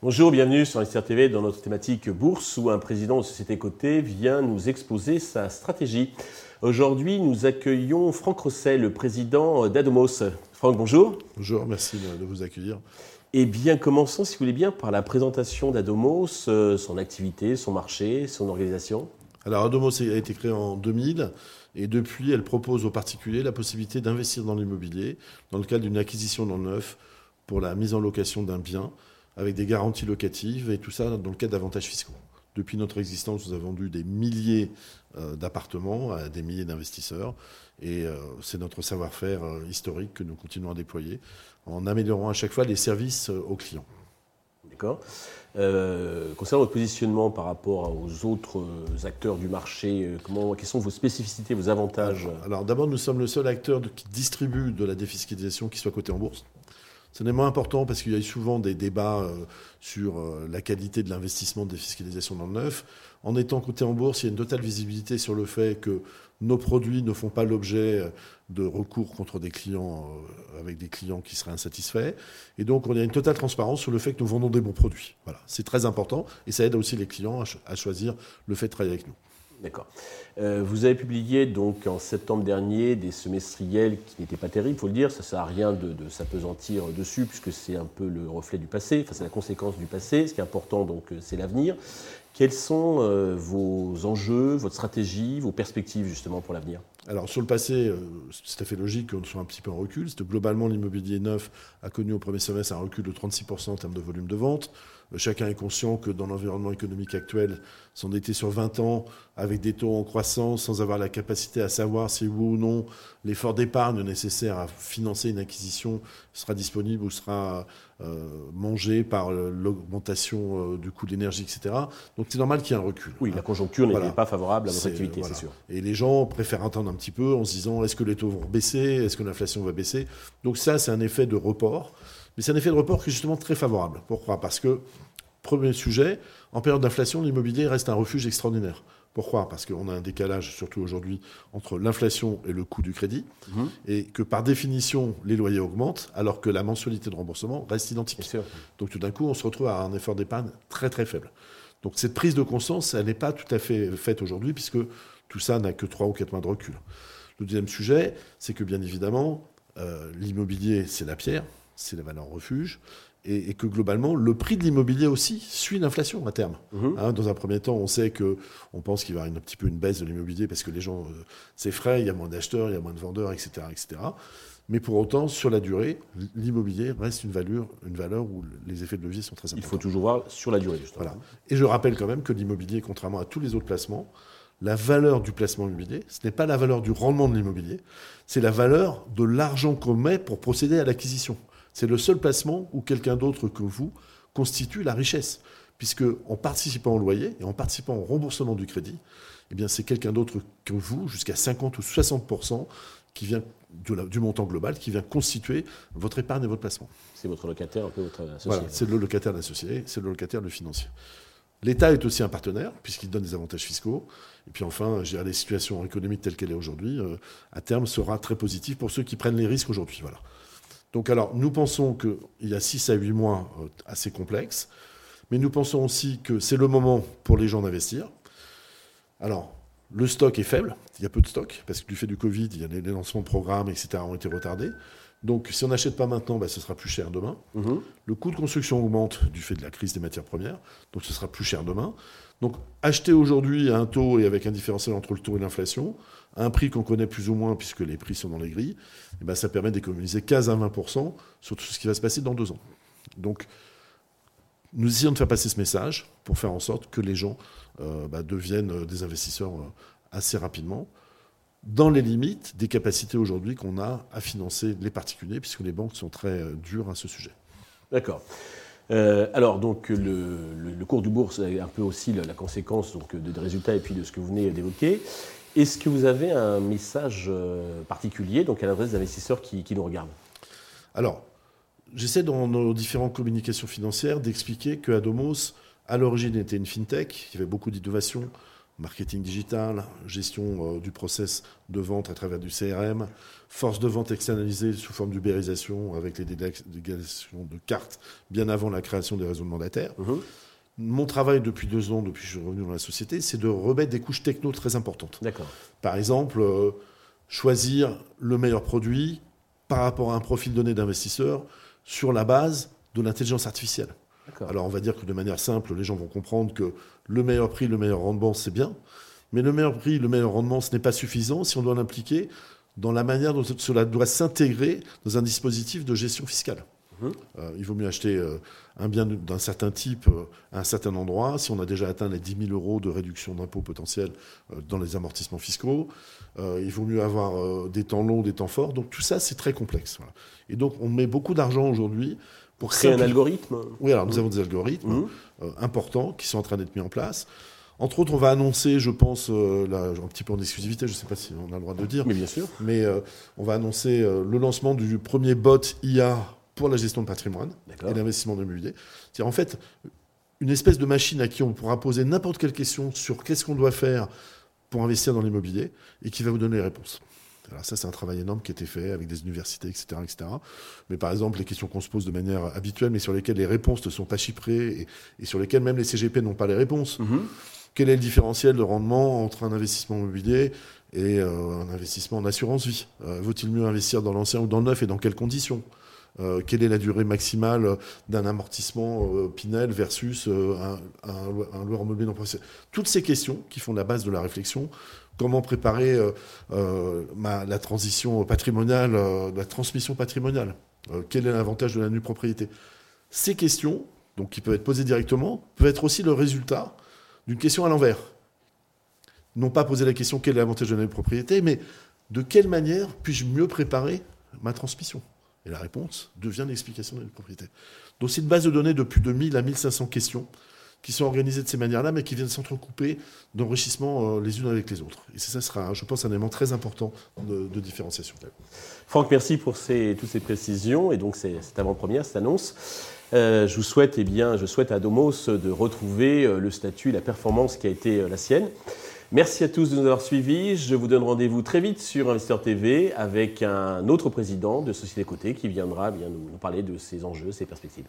Bonjour, bienvenue sur Investir TV dans notre thématique bourse où un président de société cotée vient nous exposer sa stratégie. Aujourd'hui, nous accueillons Franck Rosset, le président d'Adomos. Franck, bonjour. Bonjour, merci de vous accueillir. Eh bien, commençons, si vous voulez bien, par la présentation d'Adomos, euh, son activité, son marché, son organisation. Alors, Adomos a été créé en 2000 et depuis, elle propose aux particuliers la possibilité d'investir dans l'immobilier dans le cadre d'une acquisition dans le neuf pour la mise en location d'un bien avec des garanties locatives et tout ça dans le cadre d'avantages fiscaux. Depuis notre existence, nous avons vendu des milliers euh, d'appartements à des milliers d'investisseurs et euh, c'est notre savoir-faire euh, historique que nous continuons à déployer en améliorant à chaque fois les services aux clients. D'accord. concernant votre positionnement par rapport aux autres acteurs du marché, comment, quelles sont vos spécificités, vos avantages? Alors, d'abord, nous sommes le seul acteur qui distribue de la défiscalisation qui soit coté en bourse. C'est moins important parce qu'il y a eu souvent des débats euh, sur euh, la qualité de l'investissement de défiscalisation dans le neuf. En étant coté en bourse, il y a une totale visibilité sur le fait que nos produits ne font pas l'objet euh, de recours contre des clients avec des clients qui seraient insatisfaits. Et donc, on a une totale transparence sur le fait que nous vendons des bons produits. Voilà, c'est très important et ça aide aussi les clients à choisir le fait de travailler avec nous. D'accord. Euh, vous avez publié donc en septembre dernier des semestriels qui n'étaient pas terribles, faut le dire. Ça ne sert à rien de, s'apesantir dessus puisque c'est un peu le reflet du passé, enfin, c'est la conséquence du passé. Ce qui est important donc euh, c'est l'avenir. Quels sont euh, vos enjeux, votre stratégie, vos perspectives justement pour l'avenir? Alors sur le passé, c'est tout à fait logique qu'on soit un petit peu en recul. Globalement, l'immobilier neuf a connu au premier semestre un recul de 36% en termes de volume de vente. Chacun est conscient que dans l'environnement économique actuel, s'en était sur 20 ans avec des taux en croissance, sans avoir la capacité à savoir si oui ou non l'effort d'épargne nécessaire à financer une acquisition sera disponible ou sera euh, mangé par l'augmentation euh, du coût de l'énergie, etc. Donc c'est normal qu'il y ait un recul. Oui, la conjoncture n'était pas favorable à votre activité, c'est sûr. Et les gens préfèrent attendre un petit peu en se disant est-ce que les taux vont baisser, est-ce que l'inflation va baisser? Donc ça, c'est un effet de report. Mais c'est un effet de report qui est justement très favorable. Pourquoi? Parce que, premier sujet, en période d'inflation, l'immobilier reste un refuge extraordinaire. Pourquoi? Parce qu'on a un décalage, surtout aujourd'hui, entre l'inflation et le coût du crédit, mhm. et que par définition, les loyers augmentent, alors que la mensualité de remboursement reste identique. Donc tout d'un coup, on se retrouve à un effort d'épargne très très faible. Donc cette prise de conscience, elle n'est pas tout à fait faite aujourd'hui, puisque tout ça n'a que 3 ou 4 mois de recul. Le deuxième sujet, c'est que bien évidemment, euh, l'immobilier, c'est la pierre, c'est la valeur refuge, et, que globalement, le prix de l'immobilier aussi suit l'inflation à terme. Mhm. Hein, dans un premier temps, on sait que on pense qu'il va y avoir un petit peu une baisse de l'immobilier parce que les gens euh, s'effraient, il y a moins d'acheteurs, il y a moins de vendeurs, etc., etc. Mais pour autant, sur la durée, l'immobilier reste une valeur, une valeur où les effets de levier sont très importants. Il faut toujours voir sur la durée, justement. Voilà. Et je rappelle quand même que l'immobilier, contrairement à tous les autres placements, la valeur du placement immobilier, ce n'est pas la valeur du rendement de l'immobilier, c'est la valeur de l'argent qu'on met pour procéder à l'acquisition. C'est le seul placement où quelqu'un d'autre que vous constitue la richesse. Puisque en participant au loyer et en participant au remboursement du crédit, eh bien c'est quelqu'un d'autre que vous, jusqu'à 50 ou 60% qui vient du, montant global, qui vient constituer votre épargne et votre placement. C'est votre locataire, un peu votre associé. Voilà, c'est le locataire l'associé, c'est le locataire le financier. L'État est aussi un partenaire, puisqu'il donne des avantages fiscaux. Et puis enfin, gérer les situations économiques telles qu'elle est aujourd'hui, euh, à terme, sera très positif pour ceux qui prennent les risques aujourd'hui. Voilà. Donc alors, nous pensons qu'il y a 6 à 8 mois euh, assez complexes, mais nous pensons aussi que c'est le moment pour les gens d'investir. Alors, le stock est faible, il y a peu de stock, parce que du fait du Covid, il y a les lancements de programmes, etc., ont été retardés. Donc, si on n'achète pas maintenant, bah, ce sera plus cher demain. Mhm. Le coût de construction augmente du fait de la crise des matières premières, donc ce sera plus cher demain. Donc, acheter aujourd'hui à un taux et avec un différentiel entre le taux et l'inflation, à un prix qu'on connaît plus ou moins puisque les prix sont dans les grilles, eh ben, ça permet d'économiser 15 à 20% sur tout ce qui va se passer dans deux ans. Donc, nous essayons de faire passer ce message pour faire en sorte que les gens euh, bah, deviennent des investisseurs euh, assez rapidement dans les limites des capacités aujourd'hui qu'on a à financer les particuliers, puisque les banques sont très euh, dures à ce sujet. D'accord. Euh, alors, donc, le, cours du bourse est un peu aussi la, conséquence donc, de, résultats et puis de ce que vous venez d'évoquer. Est-ce que vous avez un message euh, particulier donc, à l'adresse des investisseurs qui, qui nous regardent? Alors, j'essaie dans nos différentes communications financières d'expliquer que Adomos, à l'origine, était une fintech, y avait beaucoup d'innovation, marketing digital, gestion du process de vente à travers du CRM, force de vente externalisée sous forme d'ubérisation avec les délégations de cartes bien avant la création des réseaux de mandataires. Mhm. Mon travail depuis deux ans, depuis que je suis revenu dans la société, c'est de remettre des couches techno très importantes. D'accord. Par exemple, euh, choisir le meilleur produit par rapport à un profil donné d'investisseur sur la base de l'intelligence artificielle. Alors on va dire que de manière simple, les gens vont comprendre que le meilleur prix, le meilleur rendement, c'est bien. Mais le meilleur prix, le meilleur rendement, ce n'est pas suffisant si on doit l'impliquer dans la manière dont cela doit s'intégrer dans un dispositif de gestion fiscale. Mhm. Euh, il vaut mieux acheter euh, un bien d'un certain type euh, à un certain endroit si on a déjà atteint les 10 000 euros de réduction d'impôt potentiel dans les amortissements fiscaux. il vaut mieux avoir des temps longs, des temps forts. Donc tout ça, c'est très complexe. Et donc on met beaucoup d'argent aujourd'hui pour créer un algorithme. Oui, alors nous avons des algorithmes mhm. importants qui sont en train d'être mis en place. Entre autres, on va annoncer, je pense, euh, là, un petit peu en exclusivité, je ne sais pas si on a le droit de le dire. Mais bien sûr. Mais euh, on va annoncer euh, le lancement du premier bot IA pour la gestion de patrimoine et l'investissement de l'immobilier. C'est en fait une espèce de machine à qui on pourra poser n'importe quelle question sur qu'est-ce qu'on doit faire pour investir dans l'immobilier et qui va vous donner les réponses. Alors ça, c'est un travail énorme qui a été fait avec des universités, etc., etc. Mais par exemple, les questions qu'on se pose de manière habituelle, mais sur lesquelles les réponses ne sont pas chiffrées et, sur lesquelles même les CGP n'ont pas les réponses. Mm-hmm. Quel est le différentiel de rendement entre un investissement immobilier et euh, un investissement en assurance vie? Euh, Vaut-il mieux investir dans l'ancien ou dans le neuf et dans quelles conditions? Euh, quelle est la durée maximale d'un amortissement Pinel versus un, un, loueur immobilier non Toutes ces questions qui font la base de la réflexion. Comment préparer la transition patrimoniale, la transmission patrimoniale? Quel est l'avantage de la nue propriété Ces questions, donc qui peuvent être posées directement, peuvent être aussi le résultat d'une question à l'envers. Non pas poser la question quel est l'avantage de la propriété, mais de quelle manière puis-je mieux préparer ma transmission? Et la réponse devient l'explication de la propriété. Donc c'est une base de données de plus de 1000 à 1500 questions qui sont organisées de ces manières-là, mais qui viennent s'entrecouper d'enrichissement euh, les unes avec les autres. Et ça sera, je pense, un élément très important de, différenciation. Franck, merci pour toutes ces précisions et donc cette avant-première, cette annonce. Euh, je vous souhaite, eh bien, je souhaite à Domos de retrouver euh, le statut et la performance qui a été la sienne. Merci à tous de nous avoir suivis. Je vous donne rendez-vous très vite sur Investeur TV avec un autre président de Société Côté qui viendra bien nous parler de ses enjeux, ses perspectives.